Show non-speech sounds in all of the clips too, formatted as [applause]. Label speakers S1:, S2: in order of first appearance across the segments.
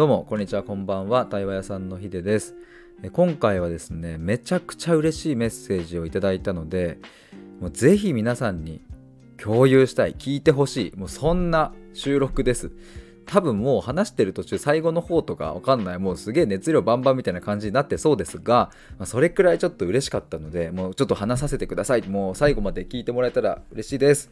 S1: どうもこんにちは。こんばんは。対話屋さんのヒデです。今回はですねめちゃくちゃ嬉しいメッセージをいただいたのでもうぜひ皆さんに共有したい聞いてほしいもうそんな収録です。多分もう話してる途中最後の方とかわかんないもうすげえ熱量バンバンみたいな感じになってそうですが、まあ、それくらいちょっと嬉しかったのでもうちょっと話させてください。もう最後まで聞いてもらえたら嬉しいです。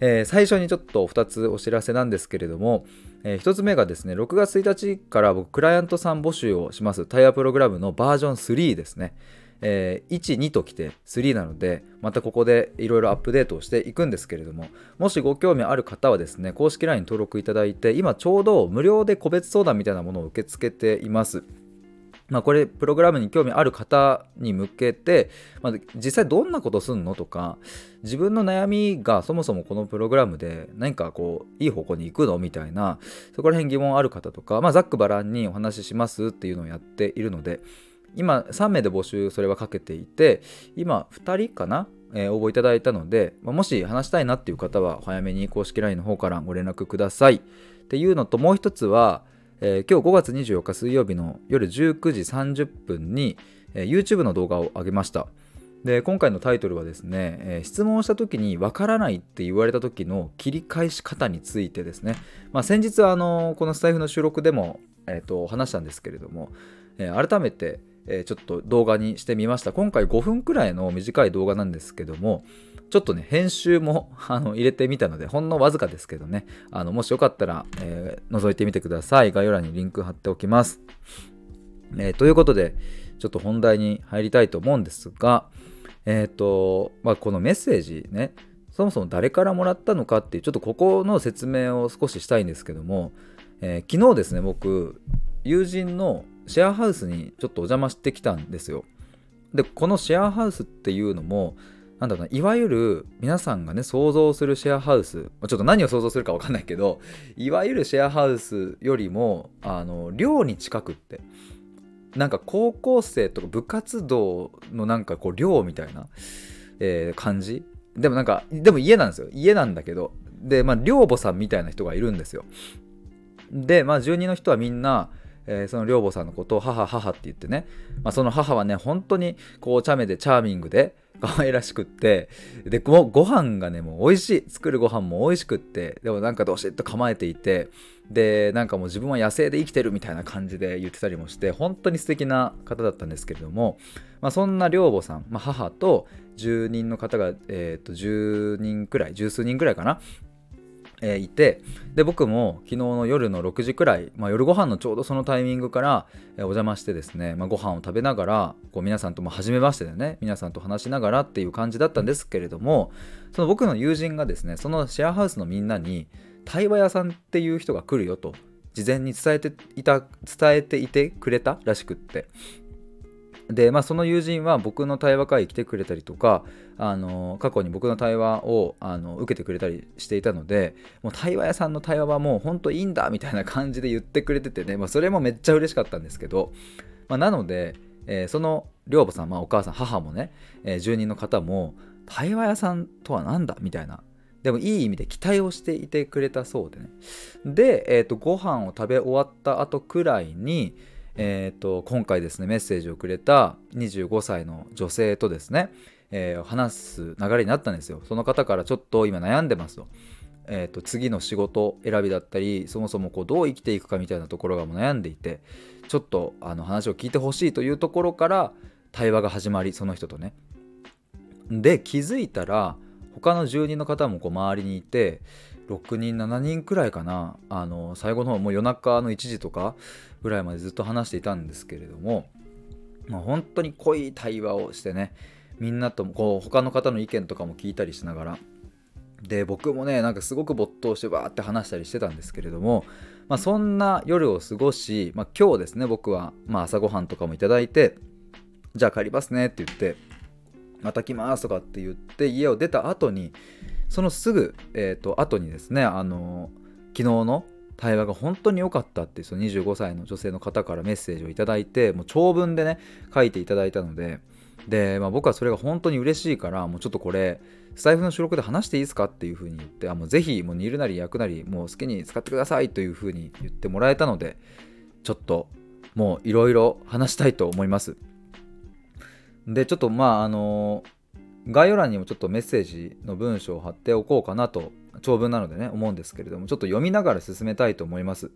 S1: えー、最初にちょっと2つお知らせなんですけれども、えー、1つ目がですね6月1日から僕クライアントさん募集をしますタイヤプログラムのバージョン3ですねえー、1、2ときて3なので、またここでいろいろアップデートをしていくんですけれども、もしご興味ある方はですね、公式 LINE 登録いただいて、今ちょうど無料で個別相談みたいなものを受け付けています。まあ、これプログラムに興味ある方に向けて、まあ、実際どんなことすんのとか自分の悩みがそもそもこのプログラムで何かこういい方向に行くのみたいなそこら辺疑問ある方とか、まあ、ざっくばらんにお話ししますっていうのをやっているので今3名で募集それはかけていて今2人かな、えー、応募いただいたので、まあ、もし話したいなっていう方は早めに公式 LINE の方からご連絡ください。っていうのともう一つは、えー、今日5月24日水曜日の夜19時30分に、えー、YouTube の動画を上げました。で今回のタイトルはですね、えー、質問をした時にわからないって言われた時の切り返し方についてですね、まあ、先日あのこのスタイフの収録でも、えーと話したんですけれども、えー、改めてえー、ちょっと動画にしてみました。今回5分くらいの短い動画なんですけども、ちょっとね、編集も [laughs] あの入れてみたので、ほんのわずかですけどね、あのもしよかったら、えー、覗いてみてください。概要欄にリンク貼っておきます。えー、ということで、ちょっと本題に入りたいと思うんですが、えっ、と、まあ、このメッセージね、そもそも誰からもらったのかっていう、ちょっとここの説明を少ししたいんですけども、えー、昨日ですね、僕、友人のシェアハウスにちょっとお邪魔してきたんですよ。でこのシェアハウスっていうのもなんだろうないわゆる皆さんがね想像するシェアハウスちょっと何を想像するか分かんないけどいわゆるシェアハウスよりもあの寮に近くってなんか高校生とか部活動のなんかこう寮みたいな、えー、感じ？でもなんかでも家なんですよ。家なんだけどでまあ寮母さんみたいな人がいるんですよ。でまあ住人の人はみんなえー、その寮母さんのことを母母って言ってね、まあ、その母はね本当にこう茶目でチャーミングで可愛らしくってでごご飯がねもう美味しい。作るご飯も美味しくってでもなんかどしっと構えていてでなんかもう自分は野生で生きてるみたいな感じで言ってたりもして本当に素敵な方だったんですけれども、まあ、そんな寮母さん、まあ、母と住人の方が、えー、と10人くらい十数人くらいかなえー、いてで僕も昨日の夜の6時くらい、まあ、夜ご飯のちょうどそのタイミングから、えー、お邪魔してですね、まあ、ご飯を食べながらこう皆さんとも初めましてでね皆さんと話しながらっていう感じだったんですけれどもその僕の友人がですねそのシェアハウスのみんなに対話屋さんっていう人が来るよと事前に伝えていた伝えていてくれたらしくってで、まあ、その友人は僕の対話会来てくれたりとかあの過去に僕の対話をあの受けてくれたりしていたのでもう対話屋さんの対話はもう本当いいんだみたいな感じで言ってくれててね、まあ、それもめっちゃ嬉しかったんですけど、まあ、なので、えー、その寮母さん、まあ、お母さん母もね、えー、住人の方も対話屋さんとは何だ？みたいなでもいい意味で期待をしていてくれたそうでね。で、えーと、ご飯を食べ終わった後くらいにえーと、今回ですねメッセージをくれた25歳の女性とですね、えー、話す流れになったんですよ。その方からちょっと今悩んでますと,、えーと、次の仕事選びだったりそもそもこうどう生きていくかみたいなところがもう悩んでいてちょっとあの話を聞いてほしいというところから対話が始まりその人とね。で気づいたら他の住人の方もこう周りにいて6人7人くらいかな。あの最後の方もう夜中の1時とかぐらいまでずっと話していたんですけれども、まあ、本当に濃い対話をしてねみんなともこう他の方の意見とかも聞いたりしながらで僕もねなんかすごく没頭してバーって話したりしてたんですけれども、まあ、そんな夜を過ごし、まあ、今日ですね僕は、まあ、朝ごはんとかもいただいてじゃあ帰りますねって言ってまた来ますとかって言って家を出た後にそのすぐ、えーと後にですねあの昨日の対話が本当に良かったってその25歳の女性の方からメッセージを頂いてもう長文でね書いていただいたのでで、まあ、僕はそれが本当に嬉しいからもうちょっとこれスタイフの収録で話していいですかっていうふうに言ってあもうぜひもう煮るなり焼くなりもう好きに使ってくださいというふうに言ってもらえたのでちょっともういろいろ話したいと思います。でちょっとまああの概要欄にもちょっとメッセージの文章を貼っておこうかなと長文なのでね思うんですけれどもちょっと読みながら進めたいと思います。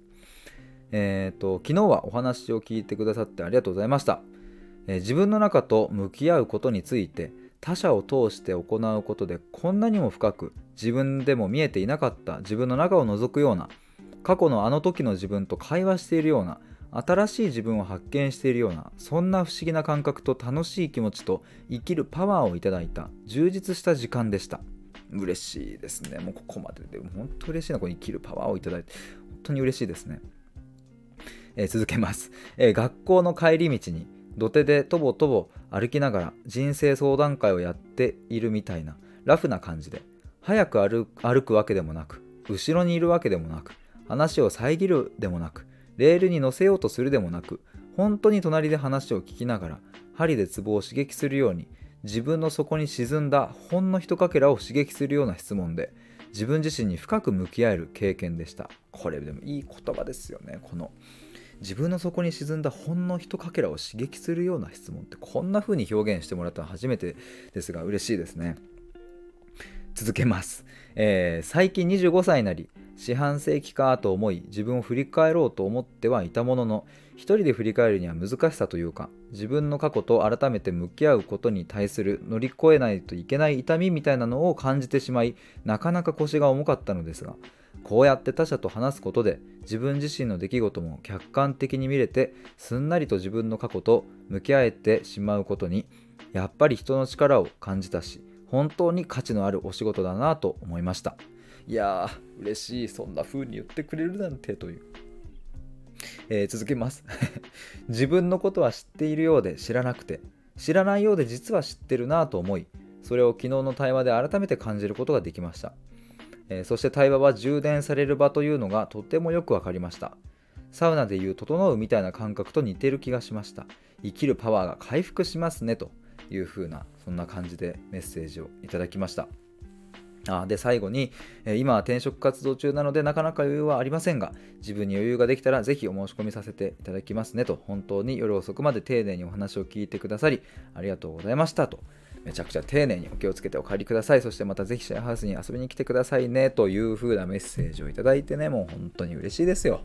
S1: えっ、ー、と昨日はお話を聞いてくださってありがとうございました、えー、自分の中と向き合うことについて他者を通して行うことでこんなにも深く自分でも見えていなかった自分の中を覗くような過去のあの時の自分と会話しているような新しい自分を発見しているようなそんな不思議な感覚と楽しい気持ちと生きるパワーをいただいた充実した時間でした。嬉しいですね。もうここまでで本当嬉しいなこの生きるパワーをいただいて。本当に嬉しいですね、えー、続けます、えー、学校の帰り道に土手でとぼとぼ歩きながら人生相談会をやっているみたいなラフな感じで早く歩くわけでもなく後ろにいるわけでもなく話を遮るでもなくレールに乗せようとするでもなく本当に隣で話を聞きながら針でツボを刺激するように自分の底に沈んだほんのひとかけらを刺激するような質問で自分自身に深く向き合える経験でした。これでもいい言葉ですよねこの。自分の底に沈んだほんのひとかけらを刺激するような質問ってこんな風に表現してもらったのは初めてですが嬉しいですね。続けます、えー、最近25歳になり四半世紀かと思い自分を振り返ろうと思ってはいたものの一人で振り返るには難しさというか自分の過去と改めて向き合うことに対する乗り越えないといけない痛みみたいなのを感じてしまいなかなか腰が重かったのですがこうやって他者と話すことで自分自身の出来事も客観的に見れてすんなりと自分の過去と向き合えてしまうことにやっぱり人の力を感じたし本当に価値のあるお仕事だなと思いました。いやー嬉しいそんな風に言ってくれるなんてという、えー、続けます。[laughs] 自分のことは知っているようで知らなくて知らないようで実は知ってるなと思いそれを昨日の対話で改めて感じることができました。えー、そして対話は充電される場というのがとてもよく分かりました。サウナでいう整うみたいな感覚と似てる気がしました。生きるパワーが回復しますねと。いう風なそんな感じでメッセージをいただきましたあで最後に、え今は転職活動中なのでなかなか余裕はありませんが自分に余裕ができたらぜひお申し込みさせていただきますねと本当に夜遅くまで丁寧にお話を聞いてくださりありがとうございましたとめちゃくちゃ丁寧にお気をつけてお帰りください。そしてまたぜひシェアハウスに遊びに来てくださいねという風なメッセージをいただいてね、もう本当に嬉しいですよ。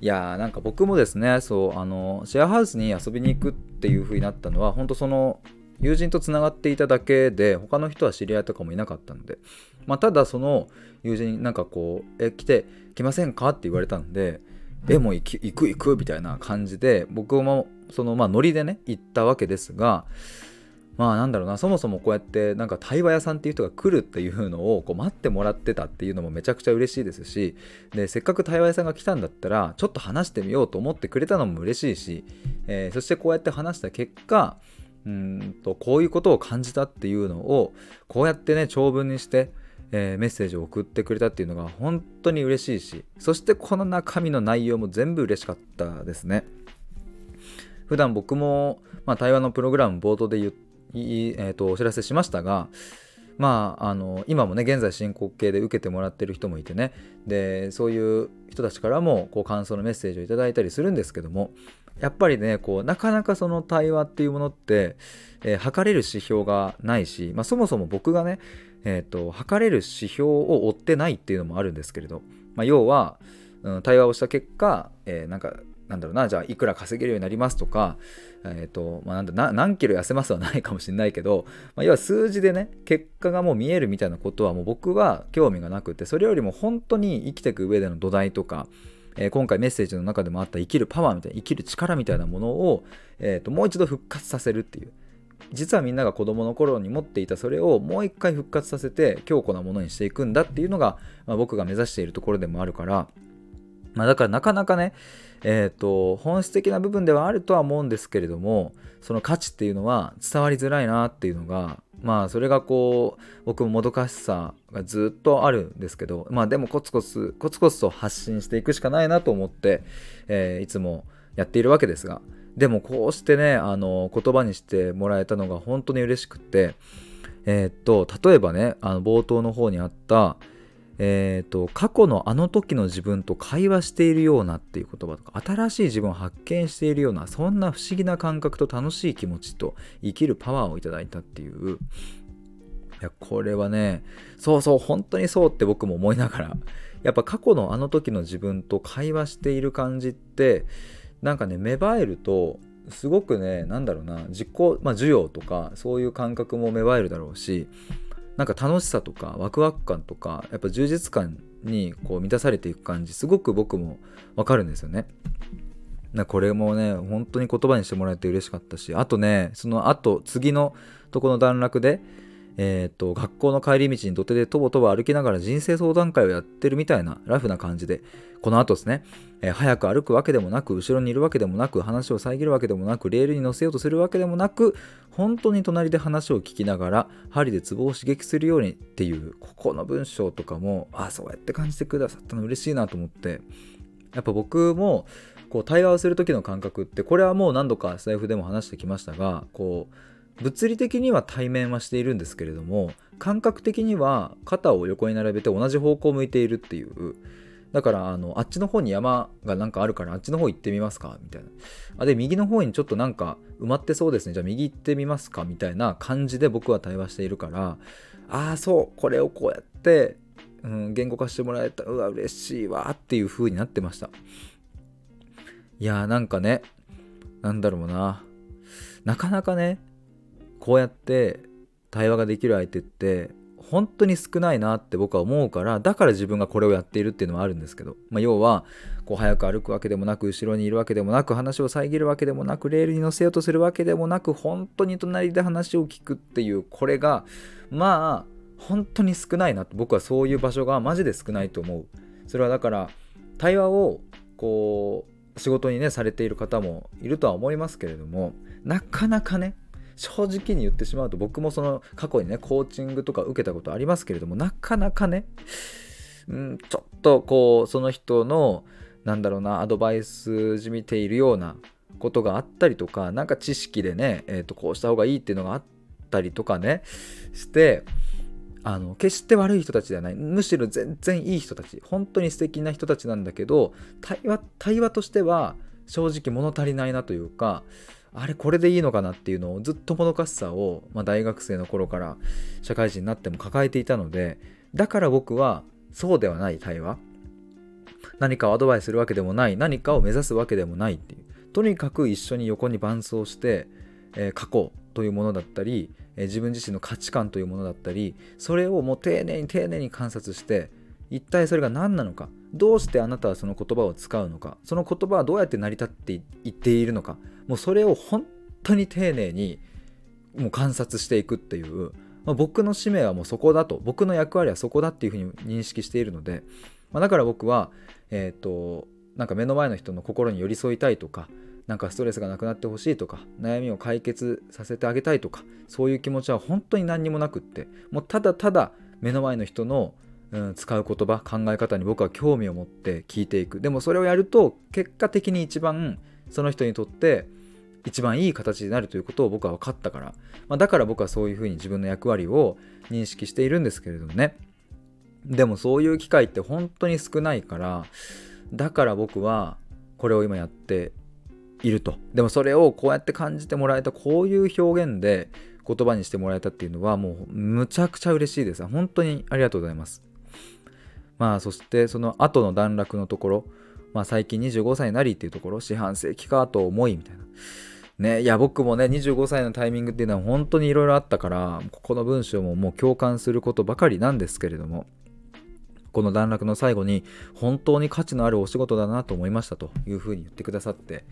S1: いやーなんか僕もですね、そう、あの、シェアハウスに遊びに行くっていう風になったのは、本当その、友人とつながっていただけで、他の人は知り合いとかもいなかったんで、まあ、ただその友人なんかこう、え、来て、来ませんかって言われたんで、え、もう行く行くみたいな感じで、僕もそのまあノリでね、行ったわけですが、まあなんだろうなそもそもこうやってなんか対話屋さんっていう人が来るっていうのをこう待ってもらってたっていうのもめちゃくちゃ嬉しいですしでせっかく対話屋さんが来たんだったらちょっと話してみようと思ってくれたのも嬉しいし、えー、そしてこうやって話した結果うんとこういうことを感じたっていうのをこうやってね長文にしてえー、メッセージを送ってくれたっていうのが本当に嬉しいしそしてこの中身の内容も全部嬉しかったですね。普段僕も、まあ、対話のプログラム冒頭で言っいえーと、お知らせしましたが、まあ、あの今もね現在進行形で受けてもらってる人もいてね。でそういう人たちからもこう感想のメッセージをいただいたりするんですけどもやっぱりねこうなかなかその対話っていうものって、えー、測れる指標がないし、まあ、そもそも僕がね、えーと、測れる指標を追ってないっていうのもあるんですけれど、まあ、要は、うん、対話をした結果、えー、なんかなんだろうなじゃあいくら稼げるようになりますとか、えーとまあ、なんだ何キロ痩せますはないかもしれないけど、まあ、要は数字でね結果がもう見えるみたいなことはもう僕は興味がなくてそれよりも本当に生きていく上での土台とか、えー、今回メッセージの中でもあった生きるパワーみたいな生きる力みたいなものを、えーと、もう一度復活させるっていう。実はみんなが子供の頃に持っていたそれをもう一回復活させて強固なものにしていくんだっていうのが、まあ、僕が目指しているところでもあるから、まあ、だからなかなかねえーと、本質的な部分ではあるとは思うんですけれどもその価値っていうのは伝わりづらいなっていうのがまあそれがこう僕ももどかしさがずっとあるんですけどまあでもコツコツコツコツと発信していくしかないなと思って、えー、いつもやっているわけですがでもこうしてねあの言葉にしてもらえたのが本当に嬉しくてえー、と例えばねあの冒頭の方にあったえーと、過去のあの時の自分と会話しているようなっていう言葉とか新しい自分を発見しているようなそんな不思議な感覚と楽しい気持ちと生きるパワーをいただいたっていう。いやこれはねそうそう本当にそうって僕も思いながら。やっぱ過去のあの時の自分と会話している感じってなんかね芽生えるとすごくねなんだろうな実行、まあ、需要とかそういう感覚も芽生えるだろうしなんか楽しさとかワクワク感とかやっぱ充実感にこう満たされていく感じすごく僕もわかるんですよね。なこれもね本当に言葉にしてもらえて嬉しかったしあとねそのあと次のとこの段落でえーと、学校の帰り道に土手でとぼとぼ歩きながら人生相談会をやってるみたいなラフな感じでこの後ですね、えー、早く歩くわけでもなく後ろにいるわけでもなく話を遮るわけでもなくレールに乗せようとするわけでもなく本当に隣で話を聞きながら針でツボを刺激するようにっていうここの文章とかもああそうやって感じてくださったの嬉しいなと思ってやっぱ僕もこう対話をする時の感覚ってこれはもう何度か財布でも話してきましたがこう物理的には対面はしているんですけれども感覚的には肩を横に並べて同じ方向を向いているっていう。だからあのあっちの方に山がなんかあるからあっちの方行ってみますかみたいな。あで右の方にちょっとなんか埋まってそうですね。じゃあ右行ってみますかみたいな感じで僕は対話しているからああそうこれをこうやって、うん、言語化してもらえた。うわ嬉しいわっていう風になってました。いやーなんかねなんだろうな。なかなかねこうやって対話ができる相手って本当に少ないなって僕は思うからだから自分がこれをやっているっていうのはあるんですけど、まあ、要はこう早く歩くわけでもなく後ろにいるわけでもなく話を遮るわけでもなくレールに乗せようとするわけでもなく本当に隣で話を聞くっていうこれがまあ本当に少ないなって僕はそういう場所がマジで少ないと思う。それはだから対話をこう仕事にねされている方もいるとは思いますけれどもなかなかね正直に言ってしまうと僕もその過去にねコーチングとか受けたことありますけれどもなかなかね、うん、ちょっとこうその人のなんだろうなアドバイスじみているようなことがあったりとか何か知識でね、えー、とこうした方がいいっていうのがあったりとかねしてあの決して悪い人たちではない。むしろ全然いい人たち。本当に素敵な人たちなんだけど対話対話としては正直物足りないなというかあれこれでいいのかなっていうのをずっともどかしさを、まあ、大学生の頃から社会人になっても抱えていたのでだから僕はそうではない対話何かをアドバイスするわけでもない何かを目指すわけでもないっていうとにかく一緒に横に伴走して、えー、過去というものだったり、えー、自分自身の価値観というものだったりそれをもう丁寧に丁寧に観察して一体それが何なのかどうしてあなたはその言葉を使うのかその言葉はどうやって成り立っていっているのかもうそれを本当に丁寧にもう観察していくっていう、まあ、僕の使命はもうそこだと僕の役割はそこだっていうふうに認識しているので、まあ、だから僕はえっ、ー、となんか目の前の人の心に寄り添いたいとかなんかストレスがなくなってほしいとか悩みを解決させてあげたいとかそういう気持ちは本当に何にもなくってもうただただ目の前の人の、うん、使う言葉考え方に僕は興味を持って聞いていく。でもそれをやると結果的に一番その人にとって一番いい形になるということを僕は分かったから、まあ、だから僕はそういうふうに自分の役割を認識しているんですけれどもね。でもそういう機会って本当に少ないからだから僕はこれを今やっていると。でもそれをこうやって感じてもらえたこういう表現で言葉にしてもらえたっていうのはもうむちゃくちゃ嬉しいです。本当にありがとうございます。まあそしてその後の段落のところ。まあ最近25歳になりっていうところ。四半世紀かと思いみたいな。ね、いや僕もね25歳のタイミングっていうのは本当にいろいろあったからここの文章ももう共感することばかりなんですけれどもこの段落の最後に本当に価値のあるお仕事だなと思いましたというふうに言ってくださって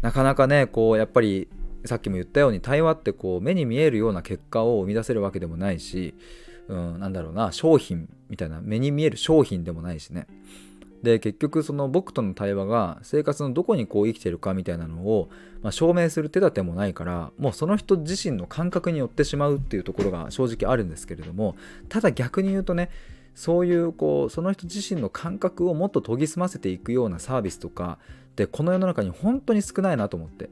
S1: なかなかねこうやっぱりさっきも言ったように対話ってこう目に見えるような結果を生み出せるわけでもないし、うん、なんだろうな商品みたいな目に見える商品でもないしね。で結局その僕との対話が生活のどこにこう生きてるかみたいなのを、まあ、証明する手立てもないからもうその人自身の感覚によってしまうっていうところが正直あるんですけれどもただ逆に言うとねそういうこうその人自身の感覚をもっと研ぎ澄ませていくようなサービスとかでこの世の中に本当に少ないなと思って。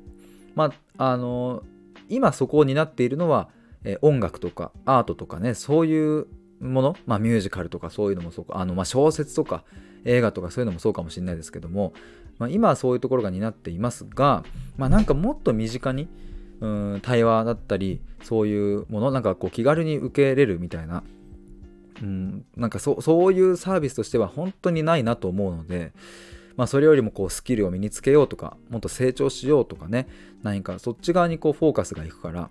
S1: まああの今そこを担っているのは、え音楽とかアートとかねそういうもの、まあ、ミュージカルとかそういうのもそうか。あの、まあ、小説とか映画とかそういうのもそうかもしれないですけども、まあ、今はそういうところが担っていますが、まあ、なんかもっと身近にうん対話だったりそういうものなんかこう気軽に受け入れるみたいな、うん、なんかそそういうサービスとしては本当にないなと思うので、まあ、それよりもこうスキルを身につけようとかもっと成長しようとかね何かそっち側にこうフォーカスがいくから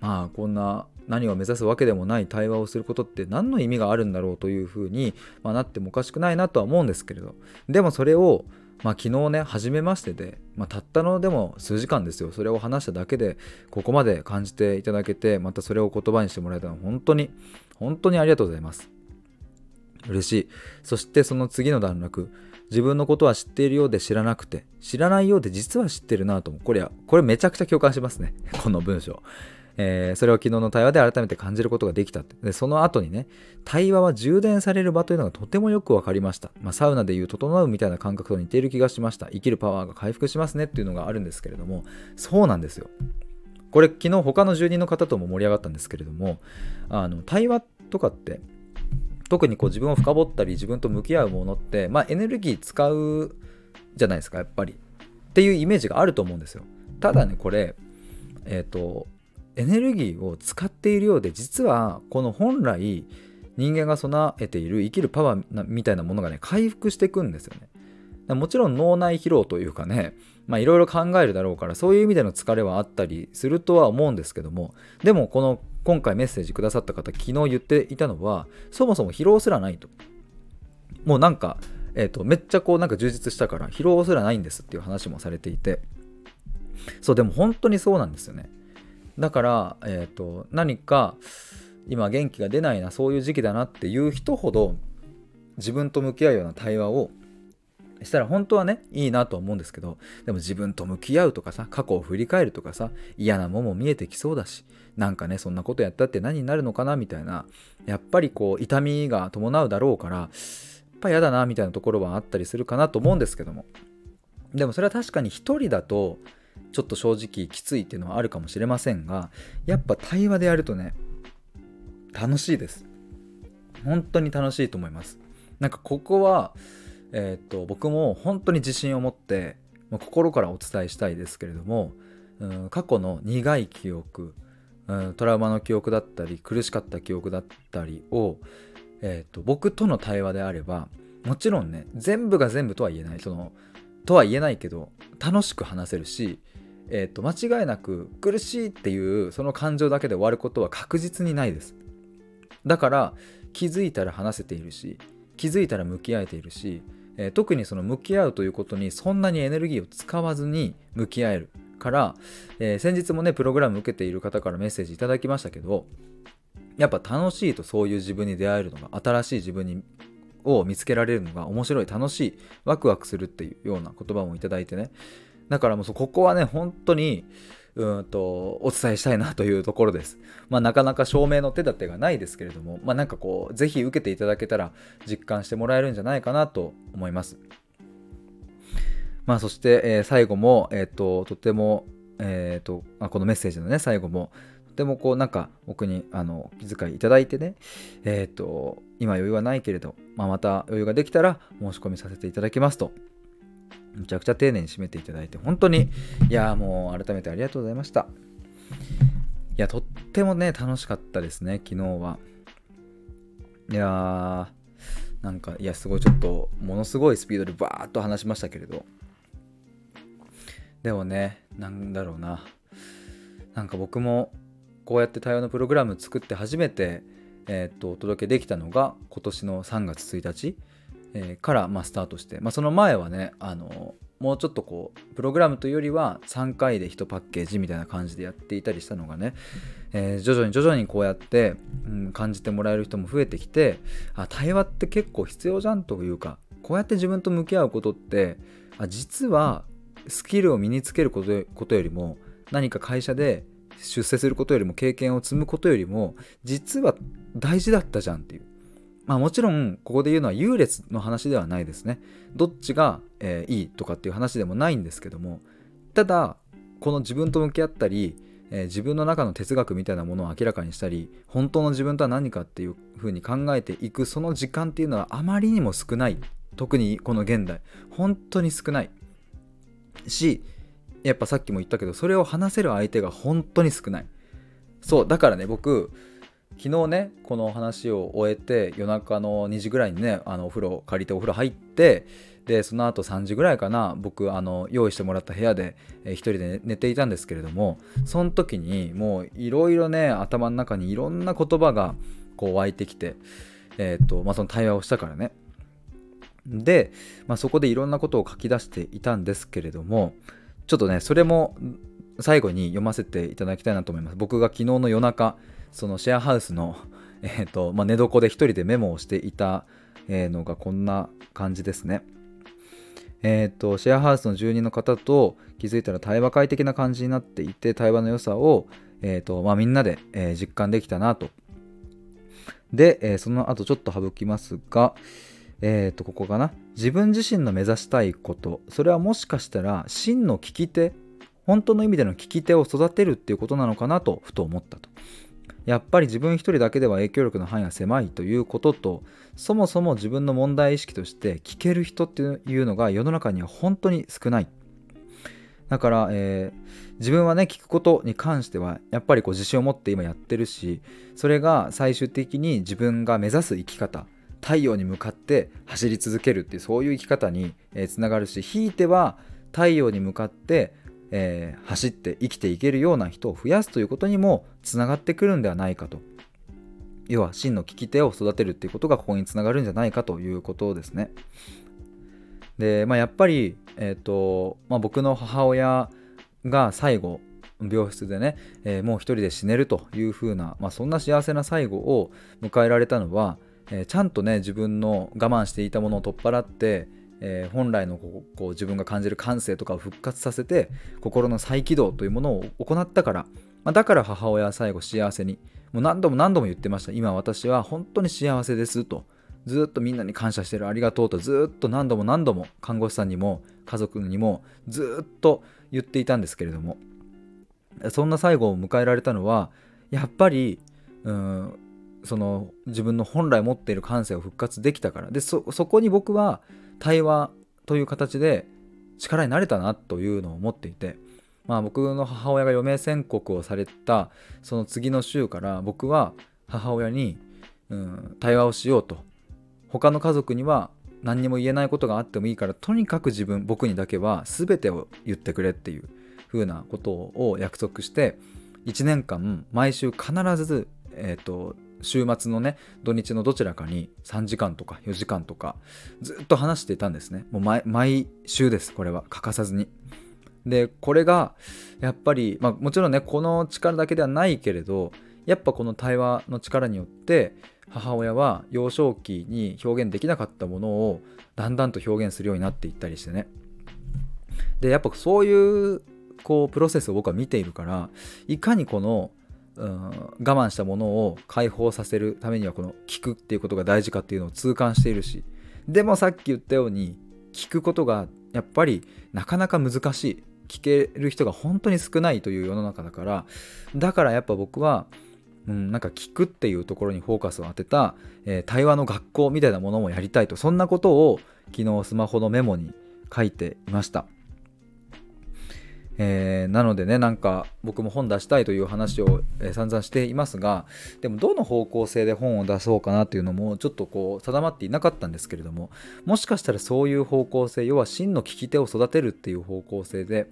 S1: まあこんな何を目指すわけでもない対話をすることって何の意味があるんだろうというふうに、まあ、なってもおかしくないなとは思うんですけれど。でもそれをまあ、昨日ね初めましてで、まあ、たったのでも数時間ですよ。それを話しただけでここまで感じていただけてまたそれを言葉にしてもらえたのは本当に本当にありがとうございます。嬉しい。そしてその次の段落。自分のことは知っているようで知らなくて知らないようで実は知ってるなとこれこれめちゃくちゃ共感しますね。この文章。えー、それを昨日の対話で改めて感じることができたでその後にね対話は充電される場というのがとてもよく分かりました、まあ、サウナでいう整うみたいな感覚と似ている気がしました。生きるパワーが回復しますねっていうのがあるんですけれども。そうなんですよ。これ昨日他の住人の方とも盛り上がったんですけれどもあの対話とかって特にこう自分を深掘ったり自分と向き合うものって、まあ、エネルギー使うじゃないですかやっぱり。っていうイメージがあると思うんですよ。ただねこれえっ、ー、とエネルギーを使っているようで実はこの本来人間が備えている生きるパワーみたいなものがね回復していくんですよね。もちろん脳内疲労というかねまあいろいろ考えるだろうからそういう意味での疲れはあったりするとは思うんですけどもでもこの今回メッセージくださった方昨日言っていたのはそもそも疲労すらないと。もうなんか、えーと、とめっちゃこうなんか充実したから疲労すらないんですっていう話もされていて。そうでも本当にそうなんですよね。だから、えーと、何か今元気が出ないなそういう時期だなっていう人ほど自分と向き合うような対話をしたら本当はねいいなと思うんですけどでも自分と向き合うとかさ過去を振り返るとかさ嫌なもんも見えてきそうだしなんかねそんなことやったって何になるのかなみたいなやっぱりこう痛みが伴うだろうからやっぱ嫌だなみたいなところはあったりするかなと思うんですけども。でもそれは確かに一人だとちょっと正直きついっていうのはあるかもしれませんがやっぱ対話でやるとね楽しいです。本当に楽しいと思います。なんかここはえー、っと僕も本当に自信を持って心からお伝えしたいですけれども、うん、過去の苦い記憶、うん、トラウマの記憶だったり苦しかった記憶だったりを、えー、っと僕との対話であればもちろんね全部が全部とは言えない。そのとは言えないけど楽しく話せるしえーと、間違いなく苦しいっていうその感情だけで終わることは確実にないです。だから気づいたら話せているし気づいたら向き合えているし、えー、特にその向き合うということにそんなにエネルギーを使わずに向き合えるから、えー、先日もねプログラム受けている方からメッセージいただきましたけどやっぱ楽しいとそういう自分に出会えるのが新しい自分にを見つけられるのが面白い楽しいワクワクするっていうような言葉もいただいてねだからもうここはね、本当に、うんとお伝えしたいなというところです。まあ、なかなか証明の手立てがないですけれども、まあ、なんかこう、ぜひ受けていただけたら実感してもらえるんじゃないかなと思います。まあ、そして、えー、最後も、えっ、ー、と、とても、えっ、ー、と、あ、このメッセージのね、最後も、とてもこう、なんか僕にあの気遣いいただいてね、えっ、と、今余裕はないけれど、まあ、また余裕ができたら申し込みさせていただきますとむちゃくちゃ丁寧に締めていただいて、本当に、いや、もう改めてありがとうございました。いや、とってもね、楽しかったですね、昨日は。いやー、なんか、いや、すごいちょっと、ものすごいスピードでバーッと話しましたけれど、でもね、なんだろうな。なんか僕も、こうやって対話のプログラム作って初めて、えー、っと、お届けできたのが、今年の3月1日。えー、から、まあ、スタートして、まあ、その前はねあのもうちょっとこうプログラムというよりは3回で1パッケージみたいな感じでやっていたりしたのがね、えー、徐々に徐々にこうやって、うん、感じてもらえる人も増えてきてあ対話って結構必要じゃんというかこうやって自分と向き合うことってあ実はスキルを身につけることことよりも何か会社で出世することよりも経験を積むことよりも実は大事だったじゃんっていう。まあもちろんここで言うのは優劣の話ではないですね。どっちが、えー、いいとかっていう話でもないんですけどもただこの自分と向き合ったり、えー、自分の中の哲学みたいなものを明らかにしたり本当の自分とは何かっていうふうに考えていくその時間っていうのはあまりにも少ない。特にこの現代。本当に少ない。しやっぱさっきも言ったけどそれを話せる相手が本当に少ない。そうだからね僕昨日ねこの話を終えて夜中の2時ぐらいにねあのお風呂借りてお風呂入ってでその後3時ぐらいかな僕あの用意してもらった部屋で、えー、人で寝ていたんですけれどもその時にもういろいろね頭の中にいろんな言葉がこう湧いてきてえ、ー、とまあその対話をしたからね。で、まあ、そこでいろんなことを書き出していたんですけれどもちょっとねそれも最後に読ませていただきたいなと思います。僕が昨日の夜中そのシェアハウスの、えーとまあ、寝床で一人でメモをしていたのがこんな感じですね。えーと、シェアハウスの住人の方と気づいたら対話快適な感じになっていて対話の良さを、えーとまあ、みんなで、えー、実感できたなと。で、えー、その後ちょっと省きますが、えー、とここかな自分自身の目指したいことそれはもしかしたら真の聞き手本当の意味での聞き手を育てるっていうことなのかなとふと思ったと。やっぱり自分一人だけでは影響力の範囲が狭いということとそもそも自分の問題意識として聞ける人っていうのが世の中には本当に少ない。だから、えー、自分はね聞くことに関してはやっぱりこう自信を持って今やってるしそれが最終的に自分が目指す生き方太陽に向かって走り続けるっていうそういう生き方につながるしひいては太陽に向かってえー、走って生きていけるような人を増やすということにもつながってくるんではないかと。要は真の聞き手を育てるっていうことがここにつながるんじゃないかということですね。で、まあ、やっぱり、えーとまあ、僕の母親が最後病室でね、えー、もう一人で死ねるというふうな、まあ、そんな幸せな最後を迎えられたのは、えー、ちゃんとね自分の我慢していたものを取っ払ってえー、本来のこうこう自分が感じる感性とかを復活させて心の再起動というものを行ったから、まあ、だから母親は最後幸せにもう何度も何度も言ってました。今私は本当に幸せですとずっとみんなに感謝してるありがとうとずっと何度も何度も看護師さんにも家族にもずっと言っていたんですけれどもそんな最後を迎えられたのはやっぱりうんその自分の本来持っている感性を復活できたから。でそこに僕は対話という形で力になれたなというのを思っていて、まあ、僕の母親が余命宣告をされたその次の週から僕は母親に、うん、対話をしようと。他の家族には何にも言えないことがあってもいいからとにかく自分僕にだけは全てを言ってくれっていう風なことを約束して1年間毎週必ず、えーと週末のね土日のどちらかに3時間とか4時間とかずっと話していたんですね。もう毎週ですこれは。欠かさずに。でこれがやっぱり、まあ、もちろんねこの力だけではないけれどやっぱこの対話の力によって母親は幼少期に表現できなかったものをだんだんと表現するようになっていったりしてね。でやっぱそういうこうプロセスを僕は見ているからいかにこのうん、我慢したものを解放させるためにはこの聞くっていうことが大事かっていうのを痛感しているしでもさっき言ったように聞くことがやっぱりなかなか難しい聞ける人が本当に少ないという世の中だからだからやっぱ僕は、うん、なんか聞くっていうところにフォーカスを当てた、えー、対話の学校みたいなものもやりたいとそんなことを昨日スマホのメモに書いていました。えー、なのでねなんか僕も本出したいという話を、え、散々していますがでもどの方向性で本を出そうかなっていうのもちょっとこう定まっていなかったんですけれどももしかしたらそういう方向性要は真の聞き手を育てるっていう方向性で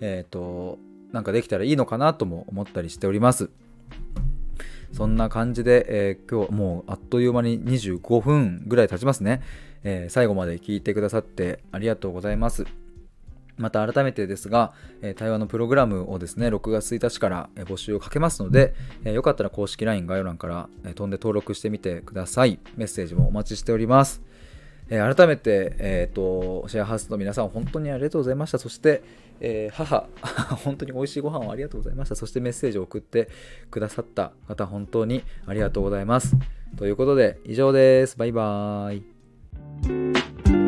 S1: えっ、ー、となんかできたらいいのかなとも思ったりしております。そんな感じで、えー、今日もうあっという間に25分ぐらい経ちますね、えー、最後まで聞いてくださってありがとうございます。また改めてですが、え対話のプログラムをですね、6月1日から、募集をかけますので、えよかったら公式 LINE 概要欄から、え飛んで登録してみてください。メッセージもお待ちしております。え改めて、えーと、シェアハウスの皆さん本当にありがとうございました。そして、えー、母、[laughs] 本当に美味しいご飯をありがとうございました。そしてメッセージを送ってくださった方、本当にありがとうございます。ということで、以上です。バイバーイ。